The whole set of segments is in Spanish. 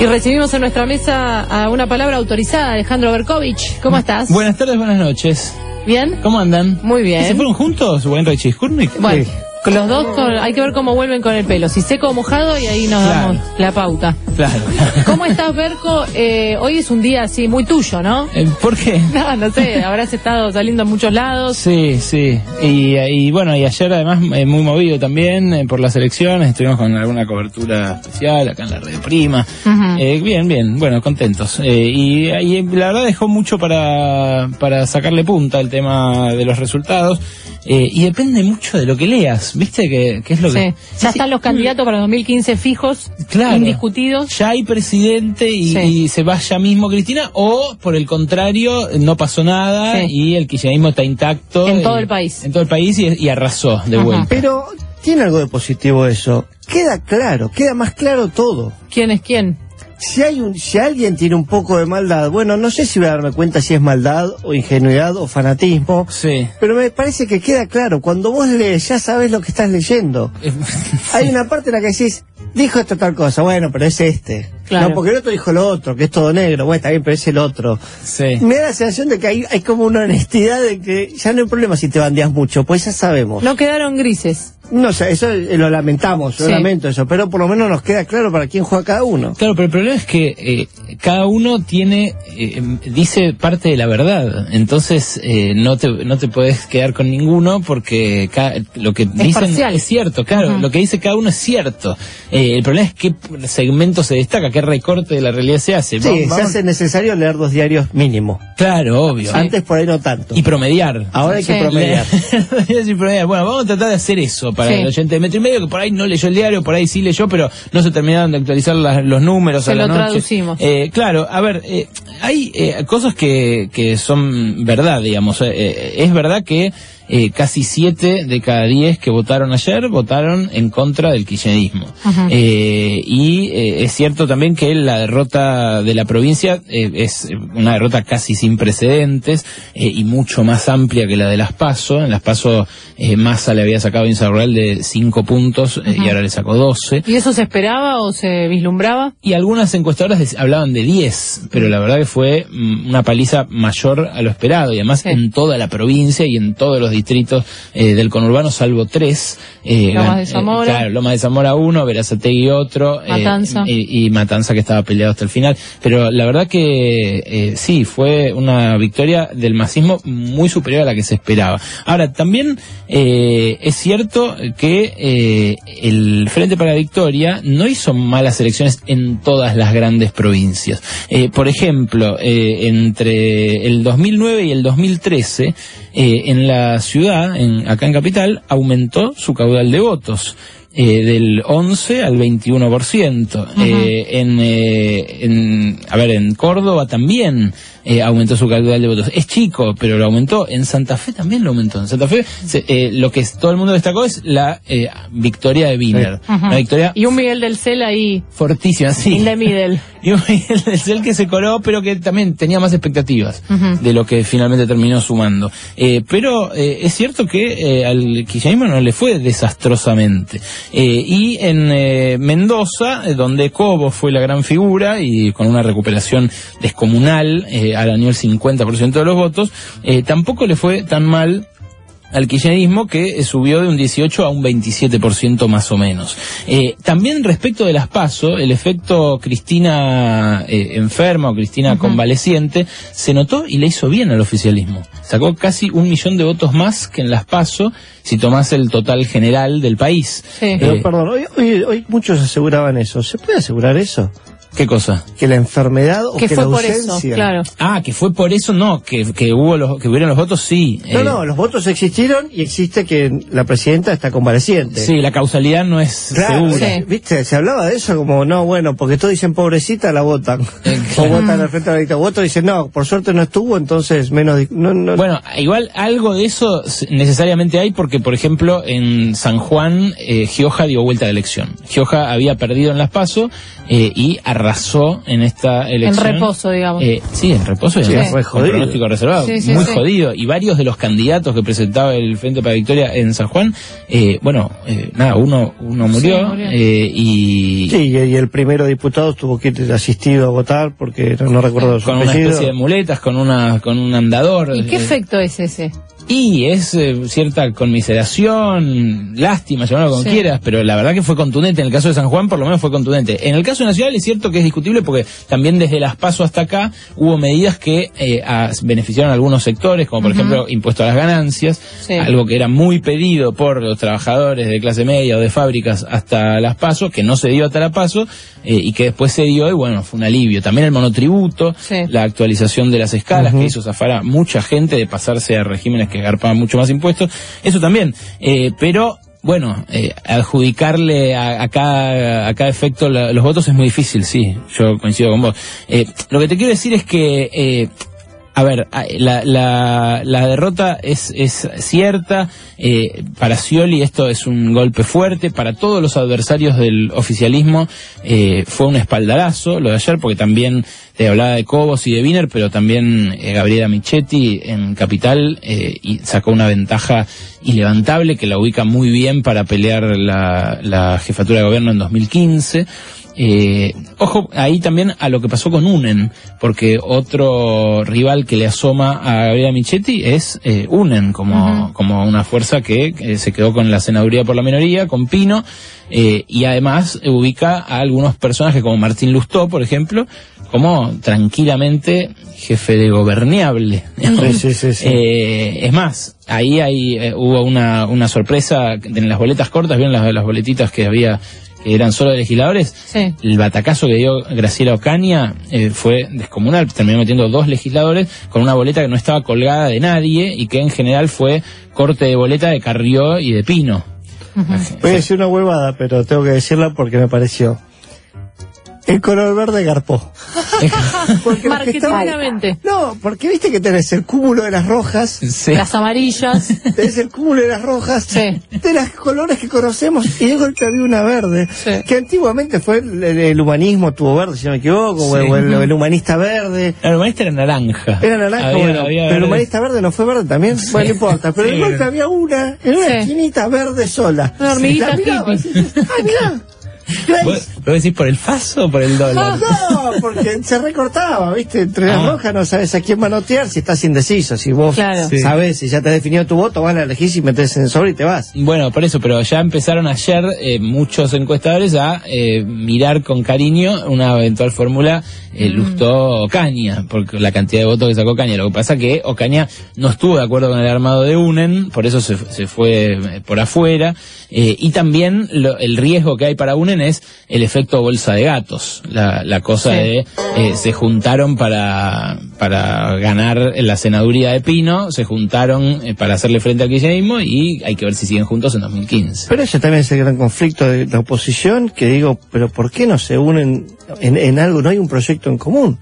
Y recibimos en nuestra mesa a una palabra autorizada, Alejandro Berkovich. ¿Cómo estás? Buenas tardes, buenas noches. ¿Bien? ¿Cómo andan? Muy bien. ¿Se fueron juntos, y Skurnik? Bueno, con los dos con- hay que ver cómo vuelven con el pelo, si seco o mojado y ahí nos Claro. damos la pauta. Claro. ¿Cómo estás, Berco? Eh, hoy es un día así muy tuyo, ¿no? Eh, ¿Por qué? No, no sé, habrás estado saliendo a muchos lados. Sí, sí. Y, y bueno, y ayer además eh, muy movido también eh, por las elecciones. Estuvimos con alguna cobertura especial acá en la red prima. Eh, bien, bien. Bueno, contentos. Eh, y, y la verdad dejó mucho para, para sacarle punta el tema de los resultados. Eh, y depende mucho de lo que leas, ¿viste? Que, que es lo Sí. que... Ya están los candidatos para 2015 fijos, Claro. indiscutidos. ya hay presidente y, Sí. y se va ya mismo Cristina, o por el contrario, no pasó nada Sí. y el kirchnerismo está intacto. En eh, todo el país. En todo el país y, y arrasó de Ajá. vuelta. Pero tiene algo de positivo eso. Queda claro, queda más claro todo. ¿Quién es quién? Si hay un, si alguien tiene un poco de maldad, bueno, no sé si voy a darme cuenta si es maldad o ingenuidad o fanatismo, Sí. pero me parece que queda claro. Cuando vos lees, ya sabes lo que estás leyendo. Hay una parte en la que decís, dijo esta tal cosa, bueno, pero es este. Claro. No, porque el otro dijo lo otro, que es todo negro, bueno, está bien, pero es el otro. sí. Me da la sensación de que hay, hay como una honestidad de que ya no hay problema si te bandeas mucho, pues ya sabemos. No quedaron grises. No sé, eso eh, lo lamentamos, lo lamento eso, pero por lo menos nos queda claro para quién juega cada uno. Claro, pero el problema es que eh, cada uno tiene, eh, dice parte de la verdad. Entonces eh, no te no te puedes quedar con ninguno porque ca- lo que dicen parcial. es cierto. Claro, lo que dice cada uno es cierto. Eh, el problema es qué segmento se destaca, qué recorte de la realidad se hace. Sí, Vamos- se vamos- hace necesario leer dos diarios mínimo. Claro, obvio. Antes por ahí no tanto. Y promediar. Ahora hay que Sí. promediar. Sí, promediar. Bueno, vamos a tratar de hacer eso para Sí. el oyente de metro y medio, que por ahí no leyó el diario, por ahí sí leyó, pero no se terminaron de actualizar las- los números Se a la lo noche. traducimos. Eh, claro, a ver, eh, hay eh, cosas que, que son verdad, digamos. Eh, eh, es verdad que eh, casi siete de cada diez que votaron ayer votaron en contra del kirchnerismo. Eh, y eh, es cierto también que la derrota de la provincia eh, es una derrota casi sin precedentes y mucho más amplia que la de las PASO. En las PASO Massa le había sacado a Insaurral de cinco puntos y ahora le sacó 12. ¿Y eso se esperaba o se vislumbraba? Y algunas encuestadoras hablaban de 10, pero la verdad que fue mm, una paliza mayor a lo esperado y además Sí. en toda la provincia y en todos los distritos eh, del conurbano, salvo tres. eh, Lomas de Zamora. claro, Lomas de Zamora uno, Verazategui otro. eh, Matanza. y, y Matanza que estaba peleado hasta el final. Pero la verdad que eh, sí, fue una victoria del masismo muy superior a la que se esperaba. Ahora, también eh, es cierto que eh, el Frente para la Victoria no hizo malas elecciones en todas las grandes provincias. Eh, por ejemplo, eh, entre el 2009 y el 2013, eh, en la ciudad, en, acá en Capital, aumentó su caudal de votos. eh, del 11 al 21%. Eh, en, eh, en, a ver, en Córdoba también eh, aumentó su caudal de votos. Es chico, pero lo aumentó. En Santa Fe también lo aumentó. En Santa Fe se- eh, lo que todo el mundo destacó es la eh, victoria de Wiener. Ajá. Una victoria Y un Miguel del Cel ahí, fortísima, sí. in the middle. Y un Miguel del Cel que se coló, pero que también tenía más expectativas de lo que finalmente terminó sumando. Pero es cierto que al kirchnerismo no le fue desastrosamente. Y en Mendoza, donde Cobo fue la gran figura y con una recuperación descomunal, eh, arañó el 50% de los votos, eh, tampoco le fue tan mal al kirchnerismo que eh, subió de un 18 a un 27% más o menos. Eh, también respecto de las PASO, el efecto Cristina eh, enferma o Cristina convaleciente se notó y le hizo bien al oficialismo. Sacó casi un millón de votos más que en las PASO si tomás el total general del país. Sí. Pero Eh, perdón, hoy, hoy, hoy muchos aseguraban eso. ¿Se puede asegurar eso? ¿Qué cosa? Que la enfermedad o Que que, fue la por eso, claro. Ah, que fue por eso, no, que, que hubo los, que hubieron los votos, sí. No, Eh, no, los votos existieron y existe que la presidenta está convaleciente. Sí, la causalidad no es Claro, segura. Sí. viste, se hablaba de eso como, no, bueno, porque todos dicen pobrecita, la votan. Eh, O claro. votan al frente de la dictadura. Otros dicen, no, por suerte no estuvo, entonces menos... No, no, Bueno, igual algo de eso necesariamente hay porque, por ejemplo, en San Juan, eh, Gioja dio vuelta de elección. Gioja había perdido en las PASO eh, y arrasó arrasó en esta elección. En reposo, digamos. Eh, sí, en reposo y Sí, además fue con jodido. pronóstico reservado. Sí, sí, muy sí. jodido. Y varios de los candidatos que presentaba el Frente para Victoria en San Juan, eh, bueno, eh, nada, uno, uno murió, Sí, murió. eh, y Sí, y, el primero diputado tuvo que ir asistido a votar porque no, no recuerdo su con una especie de muletas, con una con un andador. ¿Y qué eh, efecto es ese? Y es eh, cierta conmiseración, lástima, llamarlo como Sí. quieras, pero la verdad que fue contundente. En el caso de San Juan, por lo menos fue contundente. En el caso nacional es cierto que es discutible porque también desde las pasos hasta acá hubo medidas que eh, a- beneficiaron a algunos sectores, como por ejemplo impuesto a las ganancias, Sí. algo que era muy pedido por los trabajadores de clase media o de fábricas hasta las pasos, que no se dio hasta la paso eh, y que después se dio y bueno, fue un alivio. También el monotributo, Sí. la actualización de las escalas que hizo zafar a mucha gente de pasarse a regímenes que garpaban mucho más impuestos, eso también. Eh, pero bueno, eh, adjudicarle a, a cada, a cada efecto los votos es muy difícil, sí, yo coincido con vos. Eh, lo que te quiero decir es que eh, a ver, a- la, la, la derrota es, es cierta. Eh, para Scioli esto es un golpe fuerte. Para todos los adversarios del oficialismo eh, fue un espaldarazo lo de ayer, porque también te hablaba de Cobos y de Wiener, pero también eh, Gabriela Michetti en Capital eh, y sacó una ventaja ilevantable que la ubica muy bien para pelear la, la jefatura de gobierno en 2015. Eh, ojo ahí también a lo que pasó con UNEN, porque otro rival que le asoma a Gabriela Michetti es eh, UNEN, como, como una fuerza que eh, se quedó con la senaduría por la minoría, con Pino, eh, y además ubica a algunos personajes como Martín Lustó, por ejemplo, como tranquilamente jefe de goberniable. Sí, sí, sí, sí. Eh, es más, ahí hay, eh, hubo una, una sorpresa en las boletas cortas, ¿vieron las, las boletitas que había eran solo de legisladores? Sí. El batacazo que dio Graciela Ocaña eh, fue descomunal, terminó metiendo dos legisladores con una boleta que no estaba colgada de nadie y que en general fue corte de boleta de Carrió y de Pino. Voy a decir una huevada, pero tengo que decirla porque me pareció. El color verde garpó. Porque Marketingamente. No, porque viste que tenés el cúmulo de las rojas, Sí. Las amarillas. tenés el cúmulo de las rojas, Sí. de los colores que conocemos, y de golpe había una verde, Sí. que antiguamente fue el, el- el humanismo tuvo verde, si no me equivoco, o el, Sí. o el- el humanista verde. La humanista era naranja. Era naranja, Había- bueno, había pero el humanista verde no fue verde también, bueno, no importa, pero de golpe había una, en una Sí. esquinita verde sola. Una hormiguita ¡Ah, mirá! Grace, ¿Vos, vos decís por el faso o por el dólar? No, porque se recortaba, ¿viste? Entre las Ah. rojas no sabes a quién manotear si estás indeciso. Si vos Claro. Sí. sabes, si ya te has definido tu voto, vas a elegir y metes en el sobre y te vas. Bueno, por eso, pero ya empezaron ayer eh, muchos encuestadores a eh, mirar con cariño una eventual fórmula eh, Lustó Ocaña, porque la cantidad de votos que sacó Ocaña. Lo que pasa que Ocaña no estuvo de acuerdo con el armado de UNEN, por eso se, se fue eh, por afuera. eh, y también lo- el riesgo que hay para UNEN es el efecto bolsa de gatos. La, la cosa Sí. de eh, se juntaron para, para ganar la senaduría de Pino, se juntaron eh, para hacerle frente al kirchnerismo y hay que ver si siguen juntos en 2015. Pero ese también es el gran conflicto de la oposición, que digo, pero ¿por qué no se unen en, en algo? No hay un proyecto en común.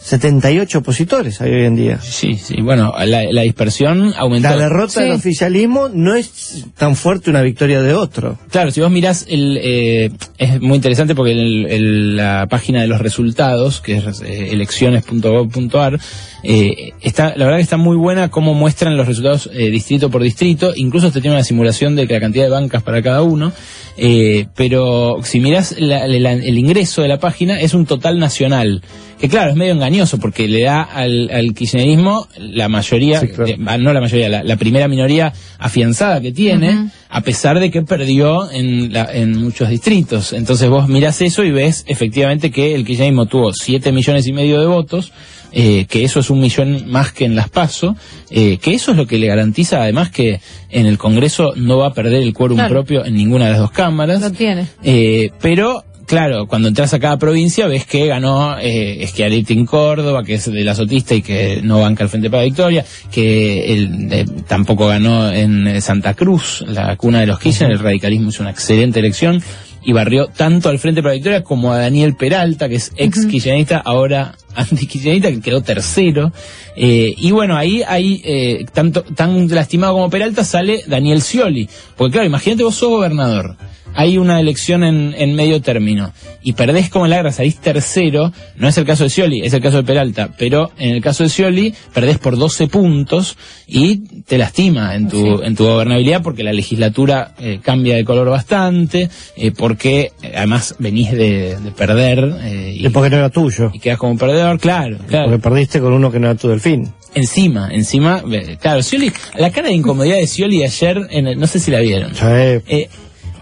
78 opositores hay hoy en día. Sí, sí, bueno, la, la dispersión aumentó. La derrota Sí. del oficialismo no es tan fuerte una victoria de otro. Claro, si vos mirás, el, eh, es muy interesante porque el- el- la página de los resultados, que es eh, elecciones.gov.ar, eh, está, la verdad que está muy buena cómo muestran los resultados eh, distrito por distrito, incluso este tiene una simulación de la cantidad de bancas para cada uno, eh, pero si mirás la- la- el ingreso de la página es un total nacional, que claro, es medio engañoso porque le da al, al kirchnerismo la mayoría, Sí, claro. eh, no la mayoría, la, la primera minoría afianzada que tiene, a pesar de que perdió en, la- en muchos distritos. Entonces vos mirás eso y ves efectivamente que el kirchnerismo tuvo 7 millones y medio de votos, eh, que eso es un millón más que en las PASO, eh, que eso es lo que le garantiza además que en el Congreso no va a perder el quórum Claro. propio en ninguna de las dos cámaras. Lo tiene. Eh, pero, claro, cuando entras a cada provincia ves que ganó eh, Schiaretti en Córdoba, que es de la Sotista y que no banca al Frente para Victoria, que él, eh, tampoco ganó en eh, Santa Cruz, la cuna de los Kirchner, el radicalismo hizo una excelente elección y barrió tanto al Frente para Victoria como a Daniel Peralta, que es ex kirchnerista, ahora anti-kirchnerista, que quedó tercero. Eh, y bueno, ahí, ahí eh, tanto, tan lastimado como Peralta sale Daniel Scioli. Porque claro, imagínate vos sos gobernador. Hay una elección en, en medio término y perdés como en la guerra, salís tercero, no es el caso de Scioli, es el caso de Peralta, pero en el caso de Scioli perdés por 12 puntos y te lastima en tu, en tu gobernabilidad porque la legislatura eh, cambia de color bastante, eh, porque eh, además venís de, de perder eh, y, porque no era tuyo. y quedas como un perdedor, claro, claro. Porque perdiste con uno que no era tu delfín. Encima, encima, claro, Scioli, la cara de incomodidad de Scioli ayer, en el- no sé si la vieron. Eh,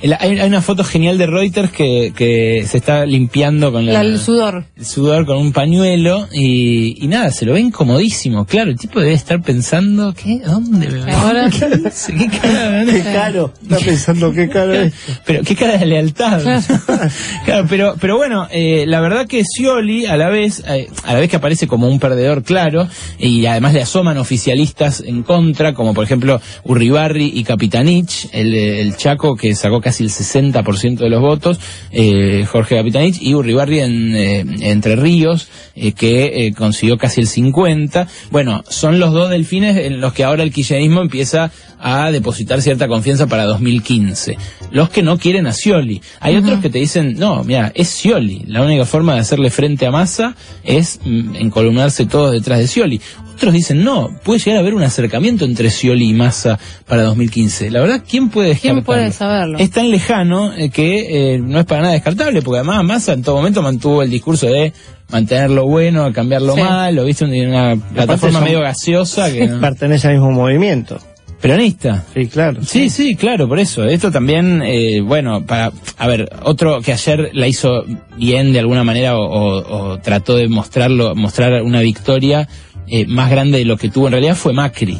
hay, hay una foto genial de Reuters que, que se está limpiando con la, La- el sudor. el sudor con un pañuelo y, y nada, se lo ve incomodísimo. Claro, el tipo debe estar pensando, ¿qué? ¿Dónde me Ahora- ¿Qué? ¿Qué cara? qué caro. Está pensando qué caro es. Pero qué cara de lealtad. Claro, pero, pero bueno, eh, la verdad que Scioli, a la vez, eh, a la vez que aparece como un perdedor claro, y además le asoman oficialistas en contra, como por ejemplo Urribarri y Capitanich, el, el Chaco que sacó casi el 60% de los votos, eh, Jorge Capitanich, y Urribarri en eh, Entre Ríos, eh, que eh, consiguió casi el 50%. Bueno, son los dos delfines en los que ahora el kirchnerismo empieza a depositar cierta confianza para 2015. Los que no quieren a Scioli. Hay otros que te dicen, no, mira, es Scioli. La única forma de hacerle frente a Massa es mm, encolumnarse todos detrás de Scioli. Otros dicen, no, puede llegar a haber un acercamiento entre Scioli y Massa para 2015. La verdad, ¿quién puede ¿Quién puede saberlo? Es tan lejano eh, que eh, no es para nada descartable, porque además Massa en todo momento mantuvo el discurso de mantener lo bueno, cambiar lo Sí. malo, viste, una plataforma son- medio gaseosa que no- Pertenece al mismo movimiento. peronista. Sí, claro. Sí, sí, claro, por eso. Esto también, eh, bueno, para, a ver, otro que ayer la hizo bien de alguna manera o, o- o trató de mostrarlo, mostrar una victoria eh, más grande de lo que tuvo en realidad fue Macri.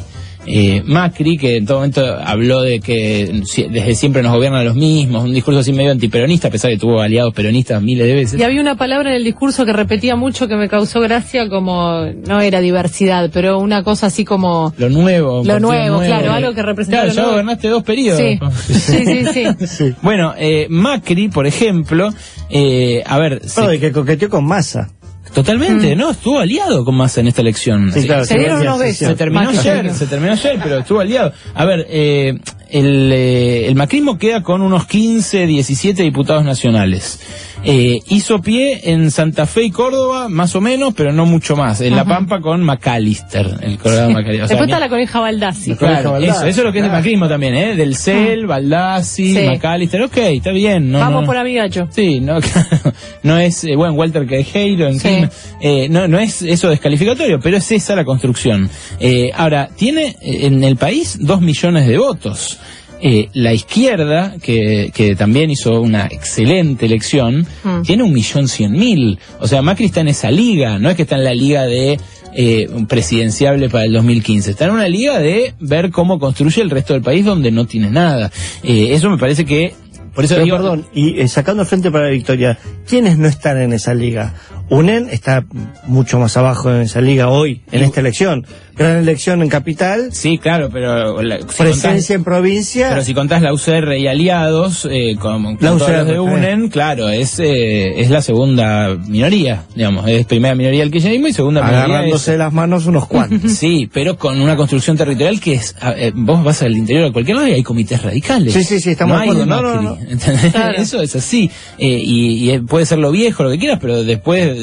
Eh, Macri, que en todo momento habló de que si- desde siempre nos gobiernan los mismos, un discurso así medio antiperonista, a pesar de que tuvo aliados peronistas miles de veces. Y había una palabra en el discurso que repetía mucho que me causó gracia, como, no era diversidad, pero una cosa así como... Lo nuevo. Lo nuevo, claro, algo que representaba Claro, lo ya nuevo. gobernaste dos periodos. Sí, sí, sí, sí. Sí. Bueno, eh, Macri, por ejemplo, eh, a ver, se- Bueno, y que coqueteó con masa. Totalmente, ¿no? Estuvo aliado con Massa en esta elección. Sí, claro, Se sí, dieron unos besos. Se terminó Macri. ayer, se terminó ayer, pero estuvo aliado. A ver, eh, el, eh, el macrismo queda con unos 15, 17 diputados nacionales. Eh, hizo pie en Santa Fe y Córdoba, más o menos, pero no mucho más. En La Pampa con McAllister, el Colorado McAllister. O sea, Después está la coneja Baldassi. Claro, Baldassi, eso, eso es lo que es el macrismo también, ¿eh? Del CEL, Baldassi, Sí. McAllister, ok, está bien. No, Vamos no- por amigacho. Sí, no, claro, no es, eh, bueno, Walter Quejeiro, en Sí. fin, eh, no, no es eso descalificatorio, pero es esa la construcción. Eh, ahora, tiene eh, en el país dos millones de votos. Eh, la izquierda, que, que también hizo una excelente elección, Mm. tiene un millón cien mil. O sea, Macri está en esa liga, no es que está en la liga de eh, presidenciable para el 2015. Está en una liga de ver cómo construye el resto del país donde no tiene nada. Eh, eso me parece que... Por eso Pero digo, perdón, y eh, sacando el frente para la victoria, ¿quiénes no están en esa liga? UNEN está mucho más abajo en esa liga hoy, en Y- esta elección. Gran elección en capital, Sí, claro, pero la- si presencia contás- en provincia. pero si contás la UCR y aliados, eh, como con La todos los UCR, de eh. UNEN, claro, es eh, es la segunda minoría, digamos, es primera minoría el kirchnerismo y segunda minoría agarrándose las manos unos cuantos. Sí, pero con una construcción territorial que es, a- eh, vos vas al interior de cualquier lado y hay comités radicales. Sí, sí, sí, estamos no de hay de acuerdo. No, no, no. ¿entendés? Claro. Eso es así. Eh, y, y, puede ser lo viejo, lo que quieras, pero después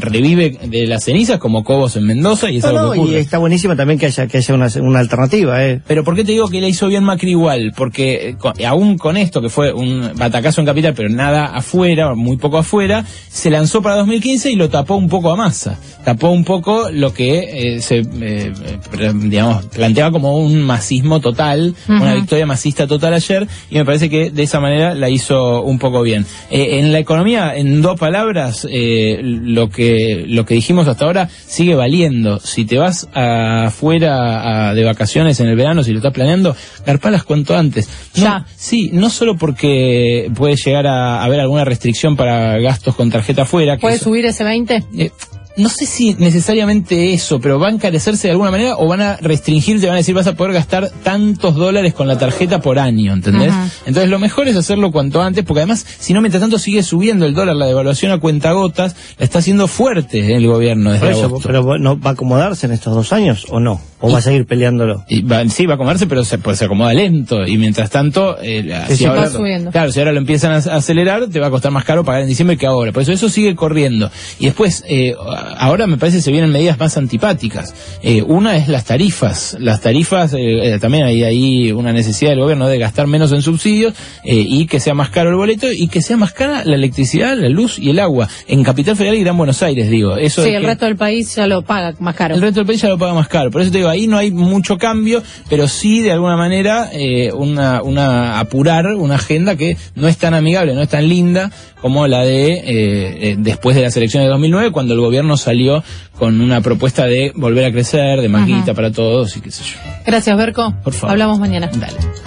revive de las cenizas como Cobos en Mendoza y es No, algo no, que y está buenísimo también que haya, que haya una, una alternativa, ¿eh? Pero ¿por qué te digo que le hizo bien Macri igual? Porque eh, con- aún con esto, que fue un batacazo en capital, pero nada afuera, muy poco afuera, se lanzó para 2015 y lo tapó un poco a masa. Tapó un poco lo que eh, se, eh, digamos, planteaba como un masismo total, una victoria masista total ayer, y me parece que de esa manera la hizo un poco bien. Eh, en la economía, en dos palabras, eh, lo que lo que dijimos hasta ahora sigue valiendo. Si te vas afuera a- de vacaciones en el verano, si lo estás planeando, garpalas cuanto antes. No, Ya. Sí, no solo porque puede llegar a haber alguna restricción para gastos con tarjeta afuera. ¿Puede subir ese 20? eh, no sé si necesariamente eso, pero va a encarecerse de alguna manera o van a restringir, te van a decir vas a poder gastar tantos dólares con la tarjeta por año, ¿entendés? Ajá. Entonces lo mejor es hacerlo cuanto antes, porque además, si no, mientras tanto sigue subiendo el dólar, la devaluación a cuentagotas, la está haciendo fuerte el gobierno desde eso, agosto. pero ¿no va a acomodarse en estos dos años o no? ¿O va a seguir peleándolo? Y va, sí, va a comerse, pero se, pues, se acomoda lento. Y mientras tanto, eh, si ahora, va subiendo. claro, si ahora lo empiezan a, a acelerar, te va a costar más caro pagar en diciembre que ahora. Por eso eso sigue corriendo. Y después, eh, ahora me parece que se vienen medidas más antipáticas. Eh, una es las tarifas. Las tarifas, eh, eh, también hay ahí una necesidad del gobierno de gastar menos en subsidios eh, y que sea más caro el boleto y que sea más cara la electricidad, la luz y el agua. En Capital Federal y Gran Buenos Aires, digo. Eso Sí, es el que- resto del país ya lo paga más caro. el resto del país ya lo paga más caro. Por eso te digo, ahí no hay mucho cambio, pero sí de alguna manera eh, una, una apurar una agenda que no es tan amigable, no es tan linda como la de eh, eh, después de las elecciones de 2009, cuando el gobierno salió con una propuesta de volver a crecer, de más Ajá. guita para todos y qué sé yo. Gracias, Berco. Por favor. Hablamos mañana. Dale.